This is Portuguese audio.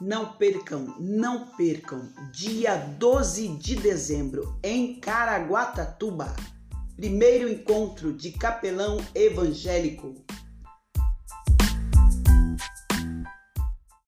Não percam, não percam, dia 12 de dezembro, em Caraguatatuba, primeiro encontro de capelão evangélico.